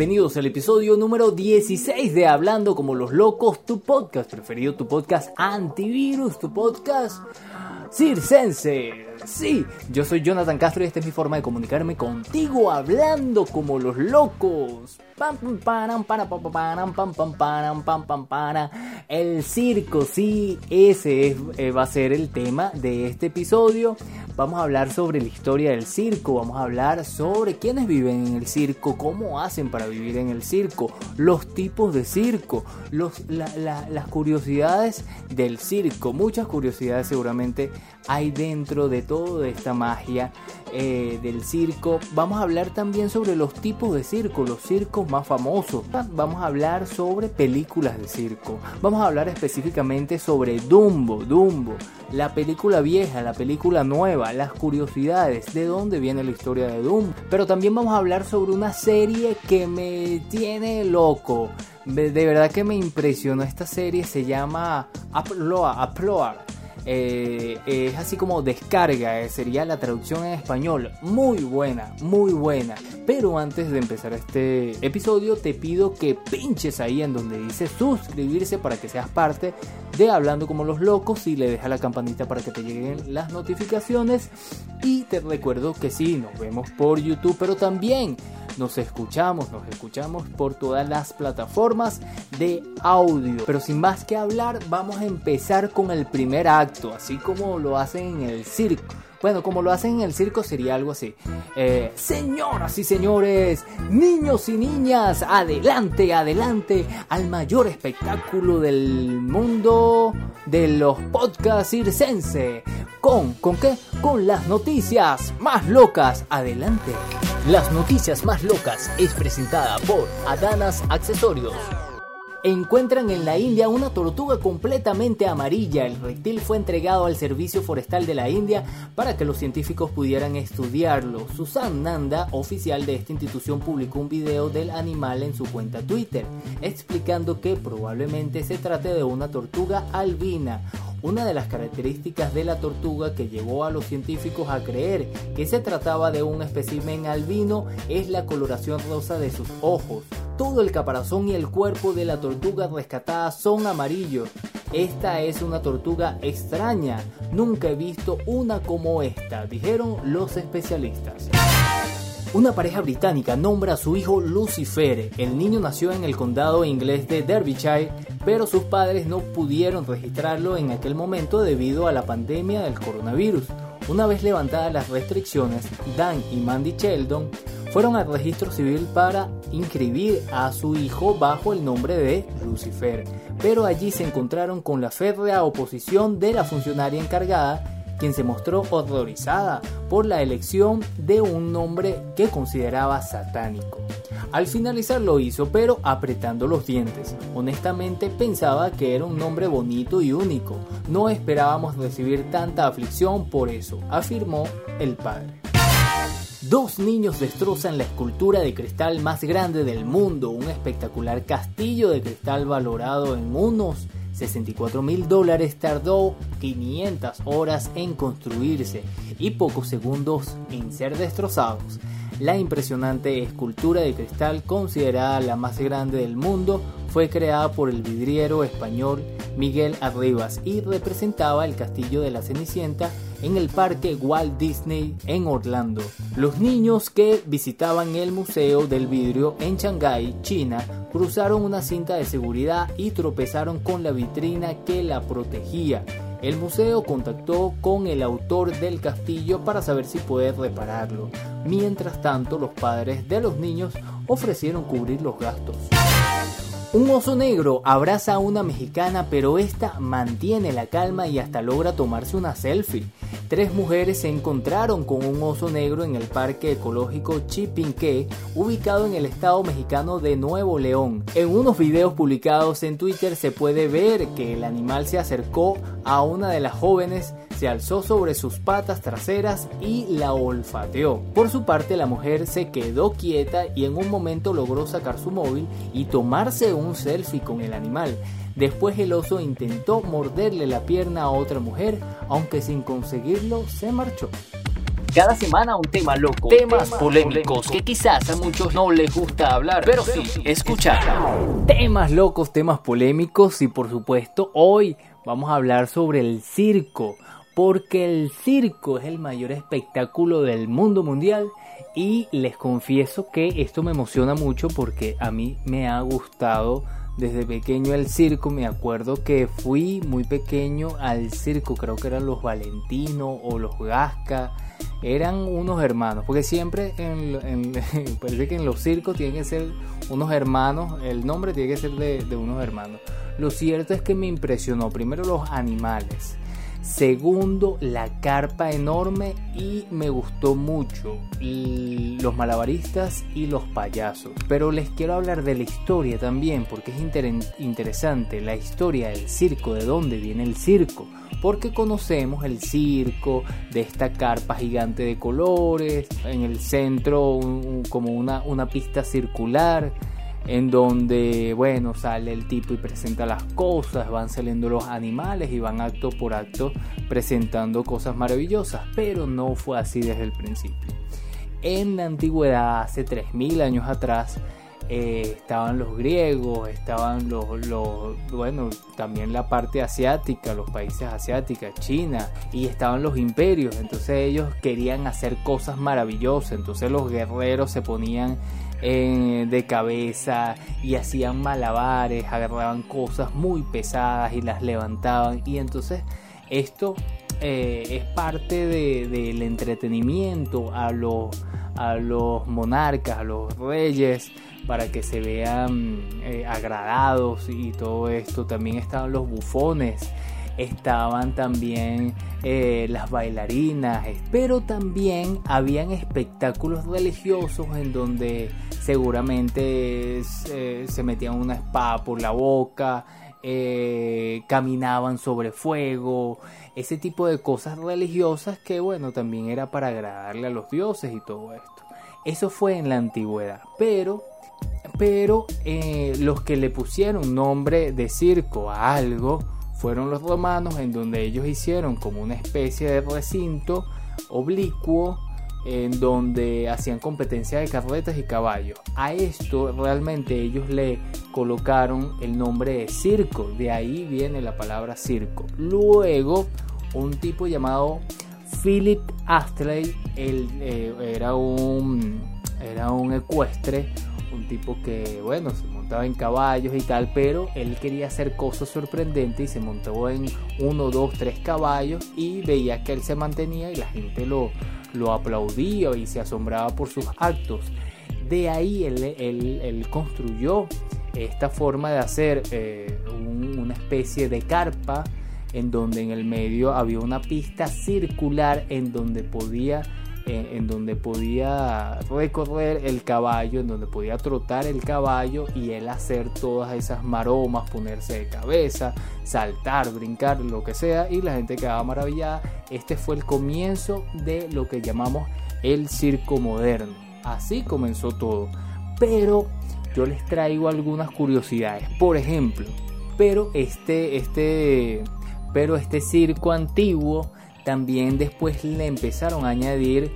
Bienvenidos al episodio número 16 de Hablando como los locos, tu podcast preferido, tu podcast antivirus, tu podcast circense. Sí, yo soy Jonathan Castro y esta es mi forma de comunicarme contigo hablando como los locos. El circo, sí, ese eh, va a ser el tema de este episodio. Vamos a hablar sobre la historia del circo, vamos a hablar sobre quiénes viven en el circo, cómo hacen para vivir en el circo, los tipos de circo, los, las curiosidades del circo, muchas curiosidades seguramente hay dentro de toda esta magia eh, del circo. Vamos a hablar también sobre los tipos de circo, los circos más famosos. Vamos a hablar sobre películas de circo. Vamos a hablar específicamente sobre Dumbo, Dumbo, la película vieja, la película nueva, las curiosidades, de dónde viene la historia de Dumbo. Pero también vamos a hablar sobre una serie que me tiene loco. De verdad que me impresionó esta serie, se llama Upload, Upload eh, es así como descarga, eh, sería la traducción en español. Muy buena, muy buena. Pero antes de empezar este episodio, te pido que pinches ahí en donde dice suscribirse para que seas parte de Hablando como los locos y le deja la campanita para que te lleguen las notificaciones. Y te recuerdo que sí, nos vemos por YouTube, pero también nos escuchamos, nos escuchamos por todas las plataformas de audio. Pero sin más que hablar, vamos a empezar con el primer acto, así como lo hacen en el circo. Bueno, como lo hacen en el circo sería algo así. Eh, señoras y señores, niños y niñas, adelante, adelante al mayor espectáculo del mundo de los podcasts circense. ¿Con, con qué? Con las noticias más locas. Adelante. Las noticias más locas es presentada por Adanas Accesorios. Encuentran en la India una tortuga completamente amarilla. El reptil fue entregado al Servicio Forestal de la India para que los científicos pudieran estudiarlo. Susan Nanda, oficial de esta institución, publicó un video del animal en su cuenta Twitter, explicando que probablemente se trate de una tortuga albina, una de las características de la tortuga que llevó a los científicos a creer que se trataba de un espécimen albino es la coloración rosa de sus ojos. Todo el caparazón y el cuerpo de la tortuga rescatada son amarillos. Esta es una tortuga extraña. Nunca he visto una como esta, dijeron los especialistas. Una pareja británica nombra a su hijo Lucifer. El niño nació en el condado inglés de Derbyshire, pero sus padres no pudieron registrarlo en aquel momento debido a la pandemia del coronavirus. Una vez levantadas las restricciones, Dan y Mandy Sheldon fueron al registro civil para inscribir a su hijo bajo el nombre de Lucifer, pero allí se encontraron con la férrea oposición de la funcionaria encargada quien se mostró horrorizada por la elección de un nombre que consideraba satánico. Al finalizar lo hizo, pero apretando los dientes. Honestamente pensaba que era un nombre bonito y único. No esperábamos recibir tanta aflicción por eso, afirmó el padre. Dos niños destrozan la escultura de cristal más grande del mundo, un espectacular castillo de cristal valorado en unos 64 mil dólares tardó 500 horas en construirse y pocos segundos en ser destrozados. La impresionante escultura de cristal, considerada la más grande del mundo, fue creada por el vidriero español Miguel Arribas y representaba el castillo de la Cenicienta en el parque Walt Disney en Orlando. Los niños que visitaban el Museo del Vidrio en Shanghái, China, cruzaron una cinta de seguridad y tropezaron con la vitrina que la protegía. El museo contactó con el autor del castillo para saber si puede repararlo. Mientras tanto, los padres de los niños ofrecieron cubrir los gastos. Un oso negro abraza a una mexicana pero esta mantiene la calma y hasta logra tomarse una selfie. Tres mujeres se encontraron con un oso negro en el parque ecológico Chipinque, ubicado en el estado mexicano de Nuevo León. En unos videos publicados en Twitter se puede ver que el animal se acercó a una de las jóvenes se alzó sobre sus patas traseras y la olfateó. Por su parte, la mujer se quedó quieta y en un momento logró sacar su móvil y tomarse un selfie con el animal. Después el oso intentó morderle la pierna a otra mujer, aunque sin conseguirlo se marchó. Cada semana un tema loco, temas, polémicos, que quizás a muchos no les gusta hablar, pero, sí escuchar. Temas locos, temas polémicos y por supuesto hoy vamos a hablar sobre el circo, porque el circo es el mayor espectáculo del mundo mundial y les confieso que esto me emociona mucho porque a mí me ha gustado desde pequeño el circo, me acuerdo que fui muy pequeño al circo, creo que eran los Valentino o los Gasca, eran unos hermanos, porque siempre en, parece que en los circos tienen que ser unos hermanos, el nombre tiene que ser de, de unos hermanos. Lo cierto es que me impresionó primero los animales, Segundo, la carpa enorme y me gustó mucho los malabaristas y los payasos. Pero les quiero hablar de la historia también porque es interesante la historia del circo, de dónde viene el circo. Porque conocemos el circo de esta carpa gigante de colores, en el centro como una, una pista circular en donde, bueno, sale el tipo y presenta las cosas, van saliendo los animales y van acto por acto presentando cosas maravillosas, pero no fue así desde el principio. En la antigüedad, hace 3.000 años atrás, eh, estaban los griegos, estaban los, bueno, también la parte asiática, los países asiáticos, China, y estaban los imperios, entonces ellos querían hacer cosas maravillosas, entonces los guerreros se ponían de cabeza y hacían malabares, agarraban cosas muy pesadas y las levantaban y entonces esto eh, es parte del entretenimiento a los, a los monarcas, a los reyes, para que se vean eh, agradados y todo esto. También estaban los bufones, estaban también eh, las bailarinas, pero también habían espectáculos religiosos en donde seguramente eh, se metían una espada por la boca, eh, caminaban sobre fuego, ese tipo de cosas religiosas que bueno, también era para agradarle a los dioses y todo esto. Eso fue en la antigüedad, pero pero los que le pusieron nombre de circo a algo fueron los romanos en donde ellos hicieron como una especie de recinto oblicuo en donde hacían competencia de carretas y caballos. A esto realmente ellos le colocaron el nombre de circo, de ahí viene la palabra circo. Luego un tipo llamado Philip Astley, él, eh, era, un, era un ecuestre, un tipo que, bueno, se en caballos y tal, pero él quería hacer cosas sorprendentes y se montó en uno, dos, tres caballos y veía que él se mantenía y la gente lo, lo aplaudía y se asombraba por sus actos. De ahí él, construyó esta forma de hacer eh, una especie de carpa en donde en el medio había una pista circular en donde podía en, donde podía recorrer el caballo, en donde podía trotar el caballo y él hacer todas esas maromas, ponerse de cabeza, saltar, brincar, lo que sea, y la gente quedaba maravillada. Este fue el comienzo de lo que llamamos el circo moderno. Así comenzó todo. Pero yo les traigo algunas curiosidades. Por ejemplo, pero este, este, pero este circo antiguo también después le empezaron a añadir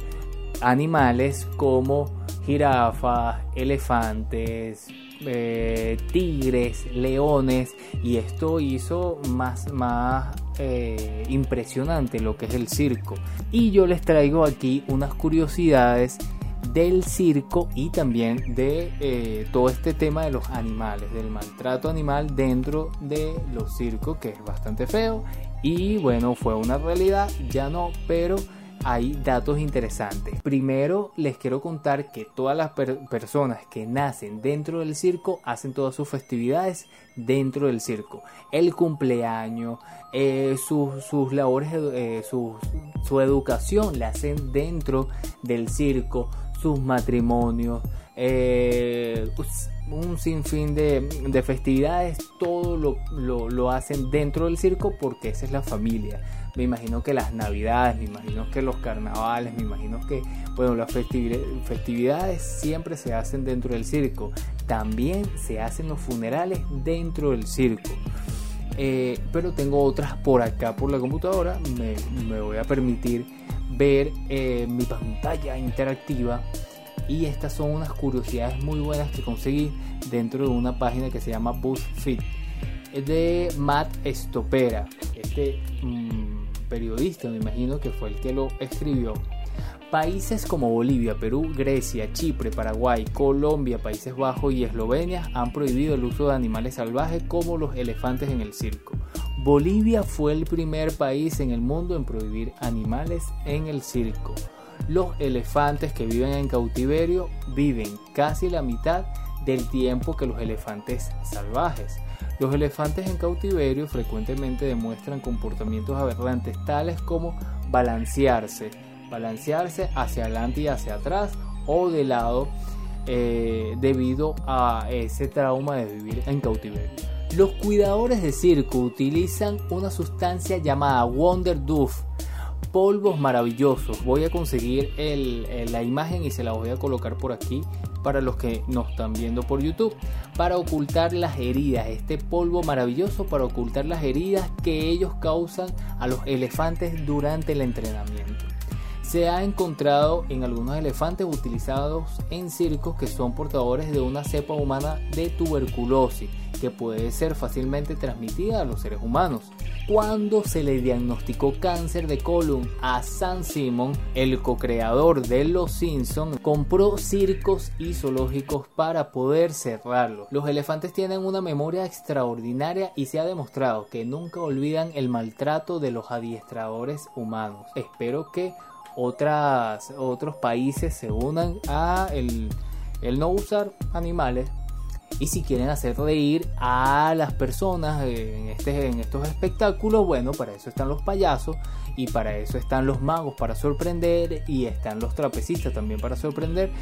animales como jirafas, elefantes, eh, tigres, leones y esto hizo más, más eh, impresionante lo que es el circo. Y yo les traigo aquí unas curiosidades del circo y también de eh, todo este tema de los animales, del maltrato animal dentro de los circos, que es bastante feo. Y bueno, fue una realidad, ya no, pero hay datos interesantes. Primero les quiero contar que todas las personas que nacen dentro del circo hacen todas sus festividades dentro del circo. El cumpleaños, eh, sus, labores, eh, su, educación la hacen dentro del circo, sus matrimonios. Eh, un sinfín de, de festividades, todo lo, lo hacen dentro del circo porque esa es la familia me imagino que las navidades, me imagino que los carnavales, me imagino que, bueno, las festividades siempre se hacen dentro del circo. También se hacen los funerales dentro del circo. Eh, pero tengo otras por acá por la computadora. Me, voy a permitir ver eh, mi pantalla interactiva y estas son unas curiosidades muy buenas que conseguí dentro de una página que se llama BuzzFeed de Matt Stopera este mm, periodista me imagino que fue el que lo escribió Países como Bolivia, Perú, Grecia, Chipre, Paraguay, Colombia, Países Bajos y Eslovenia han prohibido el uso de animales salvajes como los elefantes en el circo. Bolivia fue el primer país en el mundo en prohibir animales en el circo. Los elefantes que viven en cautiverio viven casi la mitad del tiempo que los elefantes salvajes. Los elefantes en cautiverio frecuentemente demuestran comportamientos aberrantes tales como balancearse, balancearse hacia adelante y hacia atrás o de lado eh, debido a ese trauma de vivir en cautiverio. Los cuidadores de circo utilizan una sustancia llamada Wonder Doof, polvos maravillosos. Voy a conseguir la imagen y se la voy a colocar por aquí para los que nos están viendo por YouTube para ocultar las heridas. Este polvo maravilloso para ocultar las heridas que ellos causan a los elefantes durante el entrenamiento se ha encontrado en algunos elefantes utilizados en circos que son portadores de una cepa humana de tuberculosis que puede ser fácilmente transmitida a los seres humanos. Cuando se le diagnosticó cáncer de colon a San Simon, el co-creador de Los Simpsons compró circos y zoológicos para poder cerrarlo. Los elefantes tienen una memoria extraordinaria y se ha demostrado que nunca olvidan el maltrato de los adiestradores humanos. Espero que otras, otros países se unan a el, no usar animales y si quieren hacer reír a las personas en, este, en estos espectáculos, bueno, para eso están los payasos y para eso están los magos para sorprender y están los trapecistas también para sorprender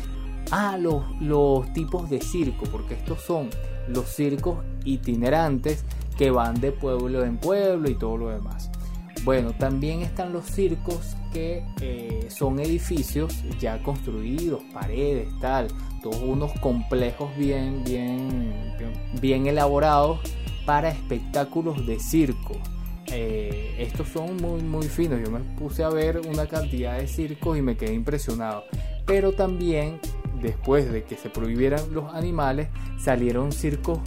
a los, los tipos de circo, porque estos son los circos itinerantes que van de pueblo en pueblo y todo lo demás. Bueno, también están los circos que eh, son edificios ya construidos, paredes, tal, todos unos complejos bien, bien, bien, elaborados para espectáculos de circo. Eh, estos son muy, muy finos. Yo me puse a ver una cantidad de circos y me quedé impresionado. Pero también, después de que se prohibieran los animales, salieron circos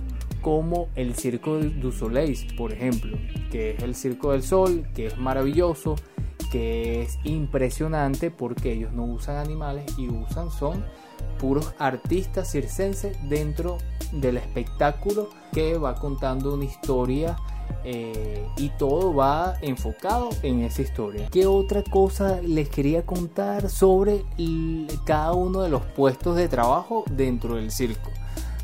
como el Circo du Soleil, por ejemplo, que es el Circo del Sol, que es maravilloso, que es impresionante porque ellos no usan animales y usan son puros artistas circenses dentro del espectáculo que va contando una historia eh, y todo va enfocado en esa historia. ¿Qué otra cosa les quería contar sobre cada uno de los puestos de trabajo dentro del circo?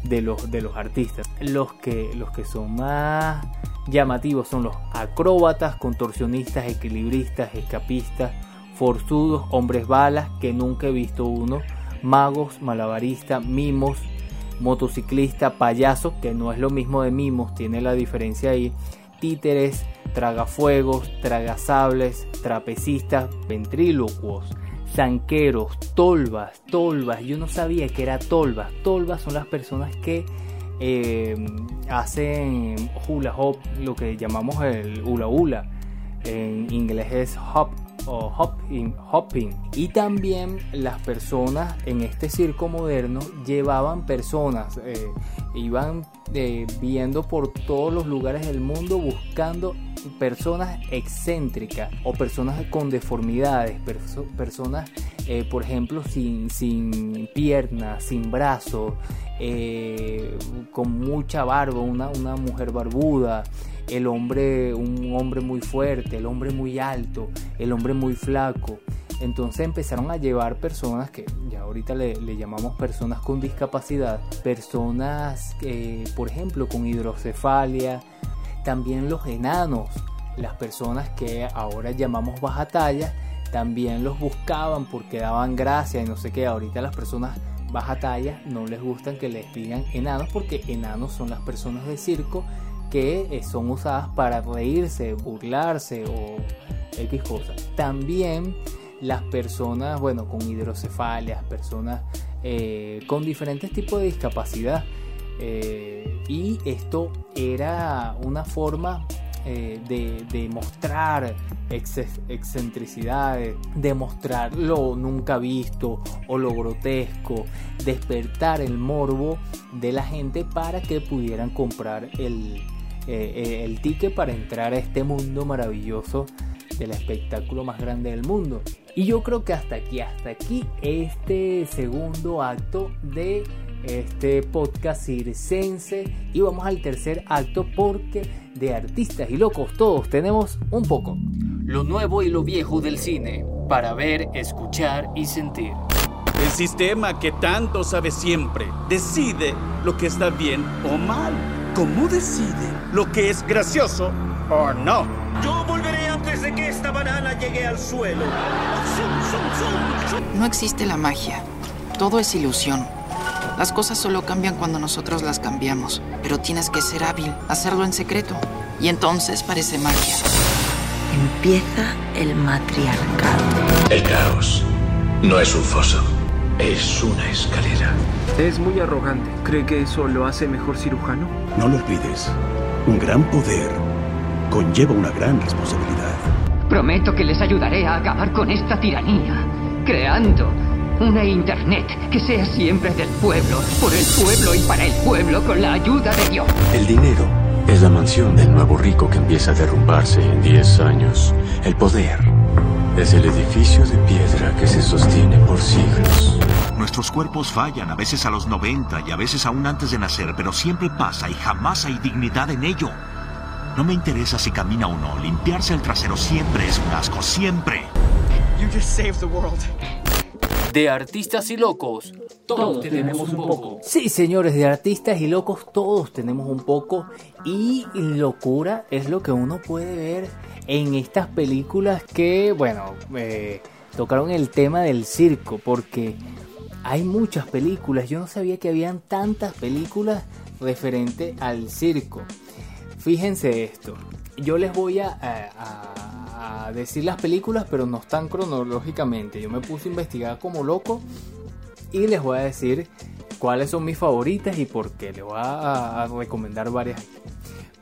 De los, de los artistas. Los que, los que son más llamativos son los acróbatas, contorsionistas, equilibristas, escapistas, forzudos, hombres balas, que nunca he visto uno, magos, malabaristas, mimos, motociclista, payaso, que no es lo mismo de mimos, tiene la diferencia ahí, títeres, tragafuegos, tragasables, trapecistas, ventrílocuos, zanqueros, tolvas, tolvas. Yo no sabía que era tolvas. Tolvas son las personas que eh, hacen hula hop, lo que llamamos el hula hula. En inglés es hop o hopping, hopping. Y también las personas en este circo moderno llevaban personas, eh, iban eh, viendo por todos los lugares del mundo buscando personas excéntricas o personas con deformidades, personas, eh, por ejemplo, sin, sin piernas, sin brazos, con mucha barba, una, una mujer barbuda, el hombre, un hombre muy fuerte, el hombre muy alto, el hombre muy flaco. Entonces empezaron a llevar personas que ya ahorita le, llamamos personas con discapacidad, personas, eh, por ejemplo, con hidrocefalia, también los enanos, las personas que ahora llamamos baja talla, también los buscaban porque daban gracia y no sé qué. Ahorita las personas baja talla no les gustan que les digan enanos porque enanos son las personas de circo que eh, son usadas para reírse, burlarse o X cosas. También las personas, bueno, con hidrocefalias, personas eh, con diferentes tipos de discapacidad. Eh, y esto era una forma eh, de, mostrar excentricidades, de mostrar lo nunca visto o lo grotesco, despertar el morbo de la gente para que pudieran comprar el, eh, el ticket para entrar a este mundo maravilloso del espectáculo más grande del mundo. Y yo creo que hasta aquí, hasta aquí, este segundo acto de este podcast circense y vamos al tercer acto porque de artistas y locos todos tenemos un poco. Lo nuevo y lo viejo del cine para ver, escuchar y sentir. El sistema que tanto sabe siempre decide lo que está bien o mal. ¿Cómo decide lo que es gracioso o no? Yo volveré antes de que esta banana llegue al suelo. No existe la magia. Todo es ilusión. Las cosas solo cambian cuando nosotros las cambiamos, pero tienes que ser hábil, hacerlo en secreto. Y entonces parece magia. Empieza el matriarcado. El caos no es un foso, es una escalera. Es muy arrogante. ¿Cree que eso lo hace mejor cirujano? No lo olvides. Un gran poder conlleva una gran responsabilidad. Prometo que les ayudaré a acabar con esta tiranía, creando una Internet que sea siempre del pueblo, por el pueblo y para el pueblo con la ayuda de Dios. El dinero es la mansión del nuevo rico que empieza a derrumbarse en 10 años. El poder es el edificio de piedra que se sostiene por siglos. Nuestros cuerpos fallan, a veces a los 90 y a veces aún antes de nacer, pero siempre pasa y jamás hay dignidad en ello. No me interesa si camina o no, limpiarse el trasero siempre es un asco, siempre. You just saved the world. De artistas y locos, todos tenemos un poco. Sí, señores, de artistas y locos, todos tenemos un poco. Y locura es lo que uno puede ver en estas películas que, bueno, eh, tocaron el tema del circo, porque hay muchas películas. Yo no sabía que habían tantas películas referente al circo. Fíjense esto. Yo les voy a decir las películas, pero no están cronológicamente. Yo me puse a investigar como loco y les voy a decir cuáles son mis favoritas y por qué. Les voy a, recomendar varias.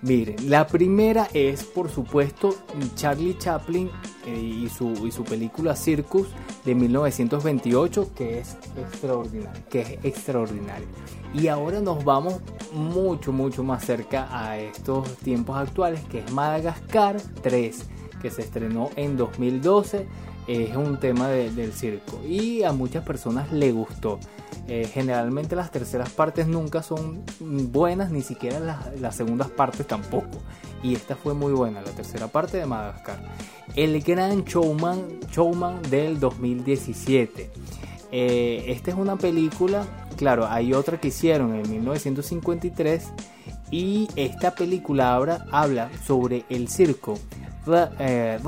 Miren, la primera es por supuesto Charlie Chaplin eh, y, su, y su película Circus de 1928 que es extraordinario, que es extraordinario. Y ahora nos vamos mucho mucho más cerca a estos tiempos actuales que es Madagascar 3 que se estrenó en 2012. Es un tema del circo y a muchas personas le gustó. Eh, generalmente las terceras partes nunca son buenas, ni siquiera las, segundas partes tampoco. Y esta fue muy buena, la tercera parte de Madagascar. El Gran Showman, Showman del 2017. Eh, esta es una película, claro, hay otra que hicieron en 1953 y esta película habla, habla sobre el circo eh,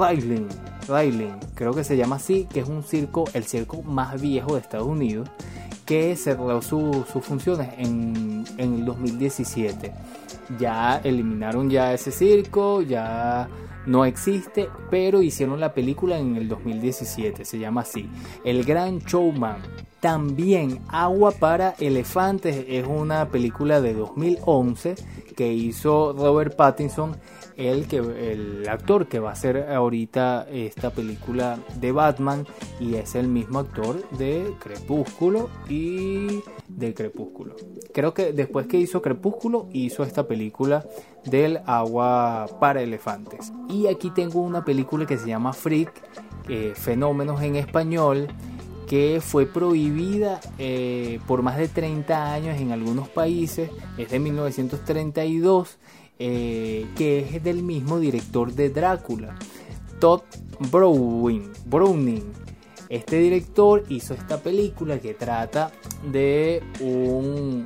creo que se llama así, que es un circo, el circo más viejo de Estados Unidos, que cerró sus funciones en, en el 2017. Ya eliminaron ya ese circo, ya no existe, pero hicieron la película en el 2017, se llama así, El Gran Showman. También Agua para Elefantes es una película de 2011 que hizo Robert Pattinson el, que, el actor que va a hacer ahorita esta película de Batman y es el mismo actor de Crepúsculo y de Crepúsculo. Creo que después que hizo Crepúsculo hizo esta película del agua para elefantes. Y aquí tengo una película que se llama Freak, eh, Fenómenos en español que fue prohibida eh, por más de 30 años en algunos países, es de 1932 eh, que es del mismo director de Drácula, Todd Browning. Browning. Este director hizo esta película que trata de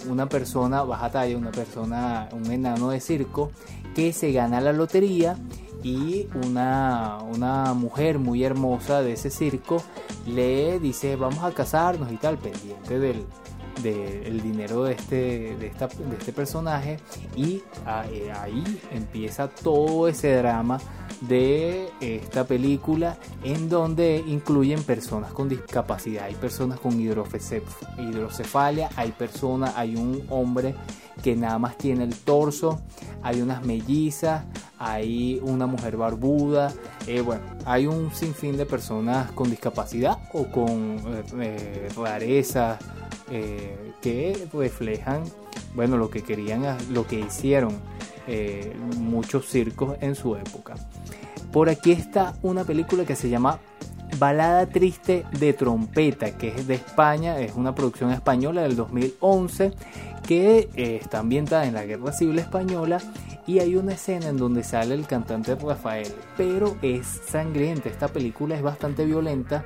una persona baja talla, una persona, un enano de circo que se gana la lotería y una, una mujer muy hermosa de ese circo le dice vamos a casarnos y tal, pendiente del, del dinero de este, de, este personaje y ah, eh, ahí empieza todo ese drama de esta película en donde incluyen personas con discapacidad, hay personas con hidrocefalia, hay personas, hay un hombre que nada más tiene el torso, hay unas mellizas, hay una mujer barbuda, eh, bueno, hay un sinfín de personas con discapacidad o con eh, rarezas eh, que reflejan, bueno, lo que querían, lo que hicieron muchos circos en su época. Por aquí está una película que se llama Balada Triste de Trompeta, que es de España, es una producción española del 2011 que está ambientada en la Guerra Civil Española y hay una escena en donde sale el cantante Rafael, pero es sangrienta, esta película es bastante violenta,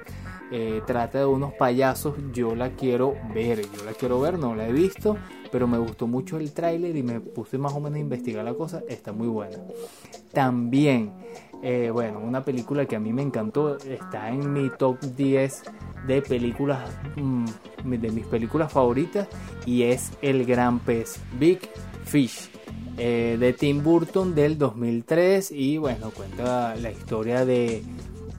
eh, trata de unos payasos, yo la quiero ver, yo la quiero ver, no la he visto, pero me gustó mucho el tráiler y me puse más o menos a investigar la cosa, está muy buena. También, eh, bueno, una película que a mí me encantó, está en mi top 10 de películas, mm, de mis películas favoritas, y es El Gran Pez, Big Fish. Eh, de Tim Burton del 2003 y bueno, cuenta la historia de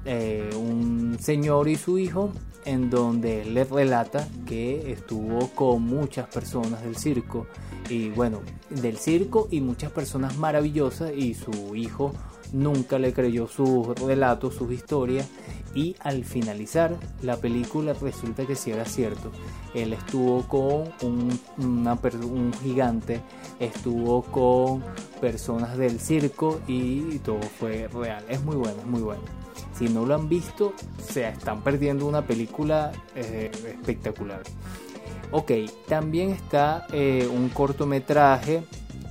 eh, un señor y su hijo en donde él le relata que estuvo con muchas personas del circo y bueno, del circo y muchas personas maravillosas y su hijo nunca le creyó sus relatos, sus historias y al finalizar la película resulta que sí era cierto. Él estuvo con un, un gigante, estuvo con personas del circo y todo fue real. Es muy bueno, es muy bueno. Si no lo han visto, se están perdiendo una película eh, espectacular. Ok, también está eh, un cortometraje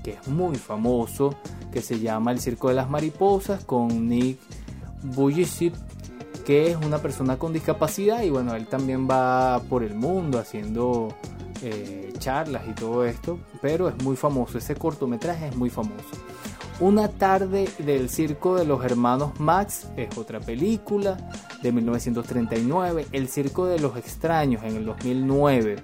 que es muy famoso, que se llama El Circo de las Mariposas, con Nick Bujicic que es una persona con discapacidad y bueno, él también va por el mundo haciendo eh, charlas y todo esto, pero es muy famoso, ese cortometraje es muy famoso. Una tarde del circo de los hermanos Max es otra película de 1939. El circo de los extraños en el 2009.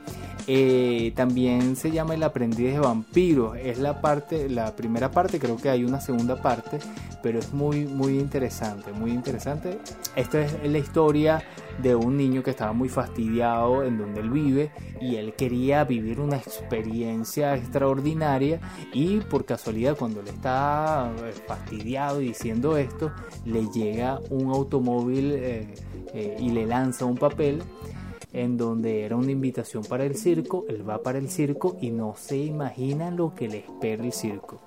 Eh, también se llama El aprendiz de vampiros. Es la parte, la primera parte, creo que hay una segunda parte, pero es muy, muy interesante, muy interesante. Esta es la historia de un niño que estaba muy fastidiado en donde él vive y él quería vivir una experiencia extraordinaria y por casualidad cuando él está eh, fastidiado y diciendo esto, le llega un automóvil eh, y le lanza un papel en donde era una invitación para el circo, él va para el circo y no se imagina lo que le espera el circo.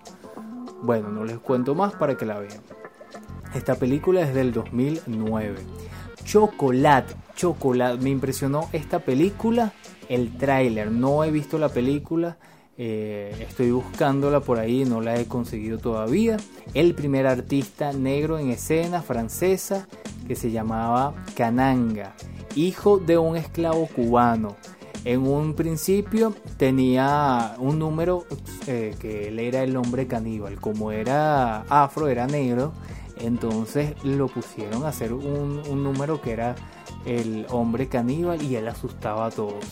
Bueno, no les cuento más para que la vean. Esta película es del 2009. Chocolate, Chocolate, me impresionó esta película, el tráiler, no he visto la película, eh, estoy buscándola por ahí, no la he conseguido todavía. El primer artista negro en escena francesa que se llamaba Cananga hijo de un esclavo cubano. En un principio tenía un número eh, que él era el hombre caníbal. Como era afro, era negro, entonces lo pusieron a hacer un, número que era el hombre caníbal y él asustaba a todos.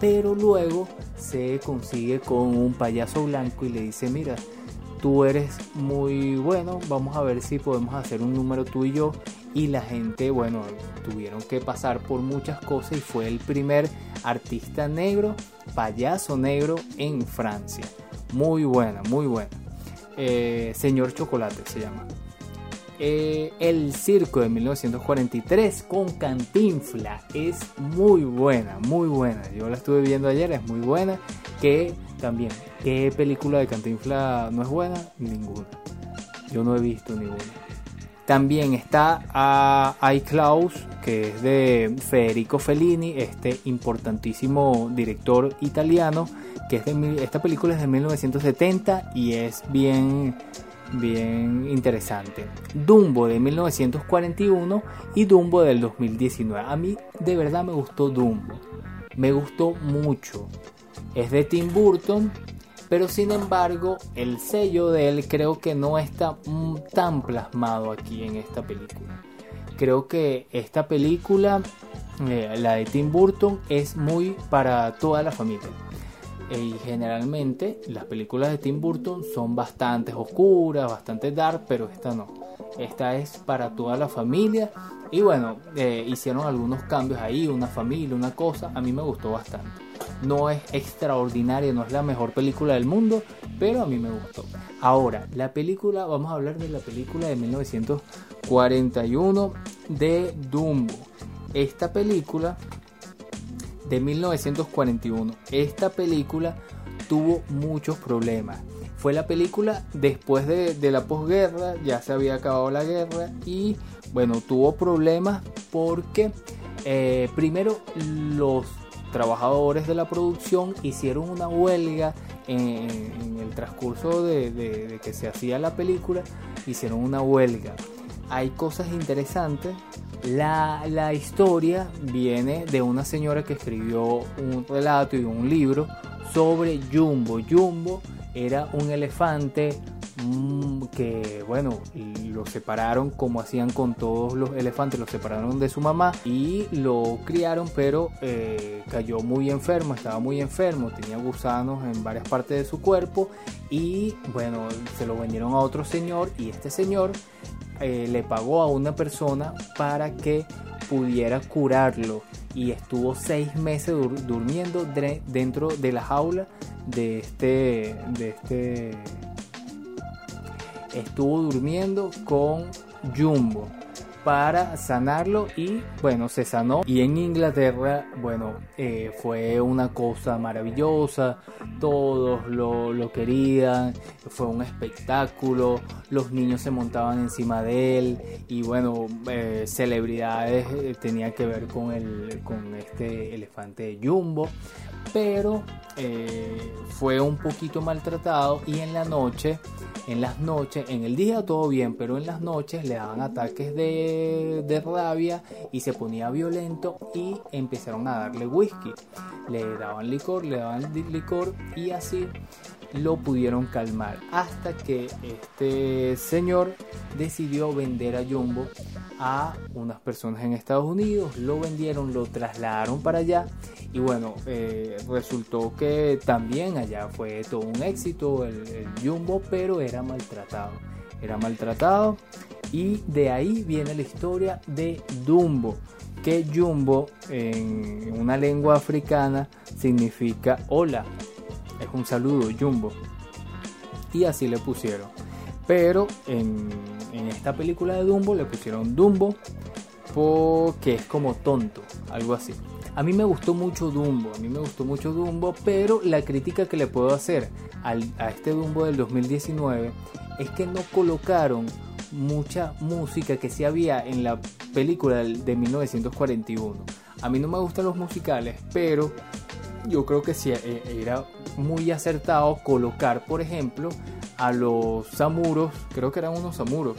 Pero luego se consigue con un payaso blanco y le dice, mira, tú eres muy bueno, vamos a ver si podemos hacer un número tú y yo y la gente, bueno, tuvieron que pasar por muchas cosas y fue el primer artista negro, payaso negro en Francia. Muy buena, muy buena. Eh, Señor Chocolate se llama. Eh, el Circo de 1943 con Cantinfla es muy buena, muy buena. Yo la estuve viendo ayer, es muy buena. Que también, ¿qué película de Cantinfla no es buena? Ninguna. Yo no he visto ninguna. También está a iClaus, que es de Federico Fellini, este importantísimo director italiano, que es de esta película es de 1970 y es bien bien interesante. Dumbo de 1941 y Dumbo del 2019. A mí de verdad me gustó Dumbo. Me gustó mucho. Es de Tim Burton pero sin embargo el sello de él creo que no está tan plasmado aquí en esta película. Creo que esta película, eh, la de Tim Burton, es muy para toda la familia. Y generalmente las películas de Tim Burton son bastante oscuras, bastante dark, pero esta no. esta es para toda la familia. Y bueno, eh, hicieron algunos cambios ahí, una familia, una cosa. A mí me gustó bastante. No es extraordinaria, no es la mejor película del mundo, pero a mí me gustó. Ahora, la película, vamos a hablar de la película de 1941 de Dumbo. Esta película de 1941. Esta película tuvo muchos problemas. Fue la película después de, la posguerra, ya se había acabado la guerra y bueno, tuvo problemas porque eh, primero los trabajadores de la producción hicieron una huelga en, el transcurso de, que se hacía la película, hicieron una huelga. Hay cosas interesantes. La, la historia viene de una señora que escribió un relato y un libro sobre Jumbo. Jumbo era un elefante que, bueno, lo separaron como hacían con todos los elefantes, lo separaron de su mamá y lo criaron, pero eh, cayó muy enfermo, estaba muy enfermo, tenía gusanos en varias partes de su cuerpo y, bueno, se lo vendieron a otro señor y este señor eh, le pagó a una persona para que pudiera curarlo y estuvo seis meses durmiendo dentro de la jaula de este, de este, estuvo durmiendo con Jumbo para sanarlo y bueno se sanó. Y en Inglaterra bueno eh, fue una cosa maravillosa. Todos lo, querían fue un espectáculo. Los niños se montaban encima de él y bueno eh, celebridades eh, tenía que ver con el con este elefante Jumbo. Pero fue un poquito maltratado y en la noche en las noches, en el día todo bien, pero en las noches le daban ataques de, rabia y se ponía violento y empezaron a darle whisky. Le daban licor, le daban licor y así lo pudieron calmar hasta que este señor decidió vender a Jumbo a unas personas en Estados Unidos, lo vendieron, lo trasladaron para allá y bueno, eh, resultó que también allá fue todo un éxito el, Jumbo, pero era maltratado, era maltratado y de ahí viene la historia de Dumbo, que Jumbo en una lengua africana significa hola, es un saludo Jumbo y así le pusieron. Pero en, esta película de Dumbo le pusieron Dumbo porque es como tonto, algo así. A mí me gustó mucho Dumbo, a mí me gustó mucho Dumbo, pero la crítica que le puedo hacer a este Dumbo del 2019 es que no colocaron mucha música que sí había en la película de 1941. A mí no me gustan los musicales, pero yo creo que sí eh, era muy acertado colocar, por ejemplo, a los samuros, creo que eran unos samuros,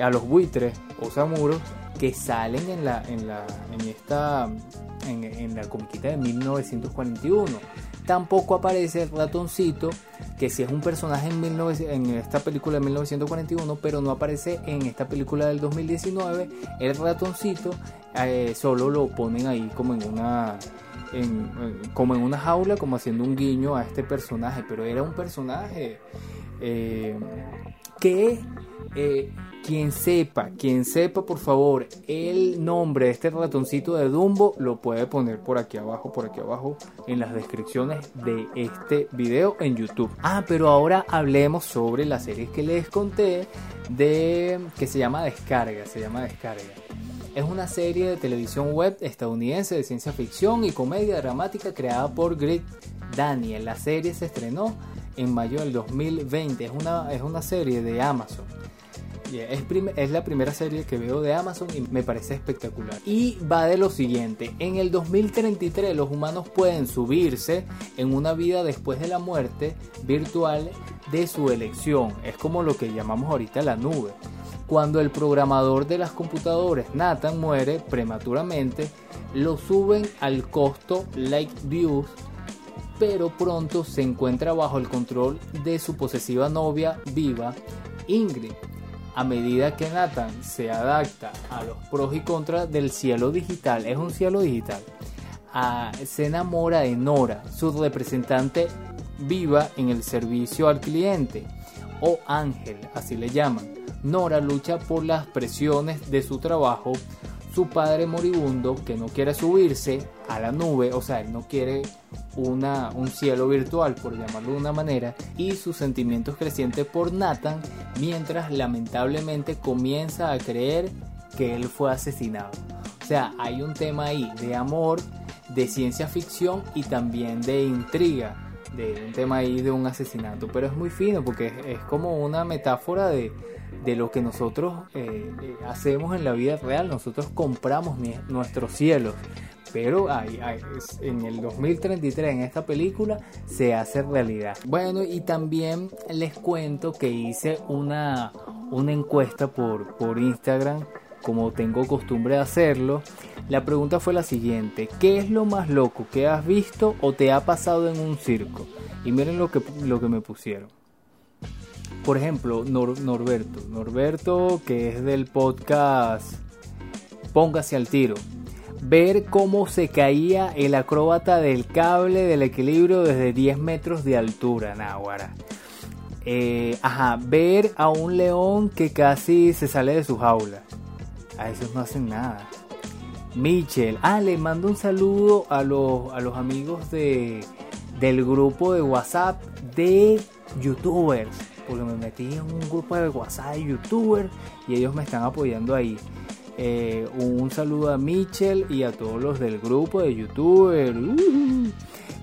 a los buitres o samuros que salen en la en la en esta en, la comiquita de 1941. Tampoco aparece el ratoncito, que si es un personaje en, en esta película de 1941, pero no aparece en esta película del 2019. El ratoncito eh, solo lo ponen ahí como en una como en una jaula, como haciendo un guiño a este personaje, pero era un personaje eh, que eh, quien sepa, quien sepa por favor el nombre de este ratoncito de Dumbo lo puede poner por aquí abajo, por aquí abajo en las descripciones de este video en YouTube. Ah, pero ahora hablemos sobre la serie que les conté de que se llama Descarga, se llama Descarga. Es una serie de televisión web estadounidense de ciencia ficción y comedia dramática creada por Greg Daniel. La serie se estrenó en mayo del 2020. Es una, es una serie de Amazon. Es, es, la primera serie que veo de Amazon y me parece espectacular. Y va de lo siguiente, en el 2033 los humanos pueden subirse en una vida después de la muerte virtual de su elección. Es como lo que llamamos ahorita la nube. Cuando el programador de las computadoras Nathan muere prematuramente, lo suben al costo Lakeview, pero pronto se encuentra bajo el control de su posesiva novia viva, Ingrid. A medida que Nathan se adapta a los pros y contras del cielo digital, es un cielo digital, se enamora de Nora, su representante viva en el servicio al cliente, o Ángel, así le llaman Nora lucha por las presiones de su trabajo, su padre moribundo que no quiere subirse a la nube, o sea, él no quiere una, un cielo virtual, por llamarlo de una manera, y sus sentimientos crecientes por Nathan, mientras lamentablemente comienza a creer que él fue asesinado. O sea, hay un tema ahí de amor, de ciencia ficción y también de intriga, de un tema ahí de un asesinato. Pero es muy fino porque es, como una metáfora de, de lo que nosotros eh, eh, hacemos en la vida real. Nosotros compramos nuestros cielos. Pero hay, en el 2033 en esta película se hace realidad. Bueno, y también les cuento que hice una, una encuesta por, por Instagram, como tengo costumbre de hacerlo. La pregunta fue la siguiente, ¿qué es lo más loco que has visto o te ha pasado en un circo? Y miren lo que, lo que me pusieron por ejemplo, Nor Norberto. Norberto, que es del podcast Póngase al tiro. Ver cómo se caía el acróbata del cable del equilibrio desde 10 metros de altura, Náhuara. Eh, ajá, ver a un león que casi se sale de su jaula. A esos no hacen nada. Michel, ah, le mando un saludo a los, a los amigos de, del grupo de WhatsApp de youtubers porque me metí en un grupo de WhatsApp de youtubers y ellos me están apoyando ahí. Eh, un saludo a Michel y a todos los del grupo de youtubers. Uh,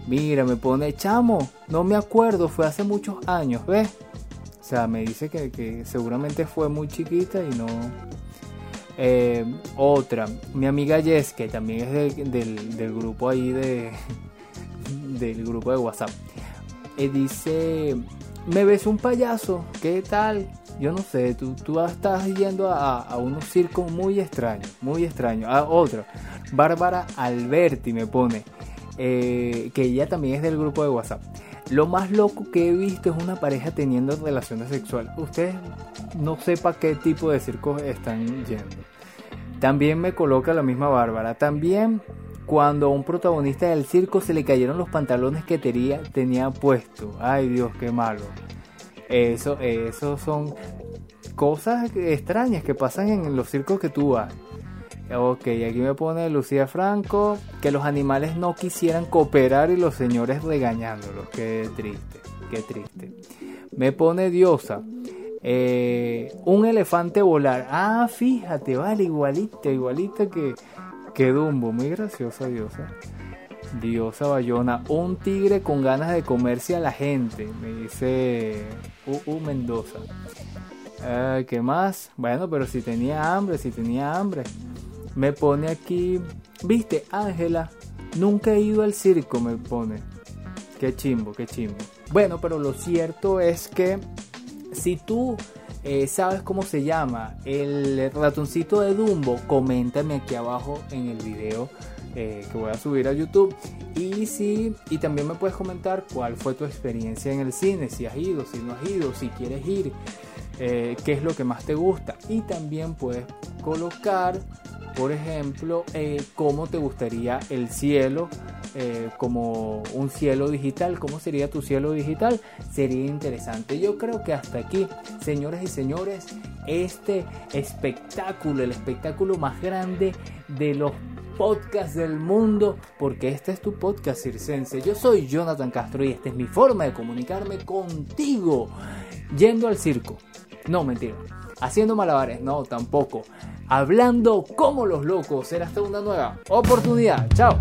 mira, me pone chamo, no me acuerdo, fue hace muchos años, ¿ves? O sea, me dice que, que seguramente fue muy chiquita y no. Eh, otra, mi amiga Jess, que también es de, del, del, grupo ahí de. del grupo de WhatsApp. Eh, dice me ves un payaso, ¿qué tal? Yo no sé, tú, tú estás yendo a, a unos circos muy extraños, muy extraños. A otro, Bárbara Alberti me pone, eh, que ella también es del grupo de WhatsApp. Lo más loco que he visto es una pareja teniendo relaciones sexuales. Ustedes no sepa qué tipo de circos están yendo. También me coloca la misma Bárbara. También cuando a un protagonista del circo se le cayeron los pantalones que tenía, tenía puesto. Ay Dios, qué malo. Eso, eso son cosas extrañas que pasan en los circos que tú vas. Ok, aquí me pone Lucía Franco que los animales no quisieran cooperar y los señores regañándolos. Qué triste, qué triste. Me pone Diosa. Eh, un elefante volar. Ah, fíjate, vale, igualita, igualita que, que Dumbo. Muy graciosa Diosa. Diosa Bayona. Un tigre con ganas de comerse a la gente. Me dice UU Mendoza. Eh, ¿Qué más? Bueno, pero si tenía hambre, si tenía hambre. Me pone aquí. ¿Viste, Ángela? Nunca he ido al circo, me pone. Qué chimbo, qué chimbo. Bueno, pero lo cierto es que si tú eh, sabes cómo se llama el ratoncito de Dumbo, coméntame aquí abajo en el video eh, que voy a subir a YouTube. Y si, y también me puedes comentar cuál fue tu experiencia en el cine, si has ido, si no has ido, si quieres ir, eh, qué es lo que más te gusta. Y también puedes colocar, por ejemplo, eh, cómo te gustaría el cielo como un cielo digital. ¿Cómo sería tu cielo digital? Sería interesante. Yo creo que hasta aquí, señores y señores, este espectáculo, el espectáculo más grande de los podcasts del mundo, porque este es tu podcast circense. Yo soy Jonathan Castro y esta es mi forma de comunicarme contigo. Yendo al circo. No, mentira. Haciendo malabares. No, tampoco. Hablando como los locos. Será hasta una nueva oportunidad. Chao.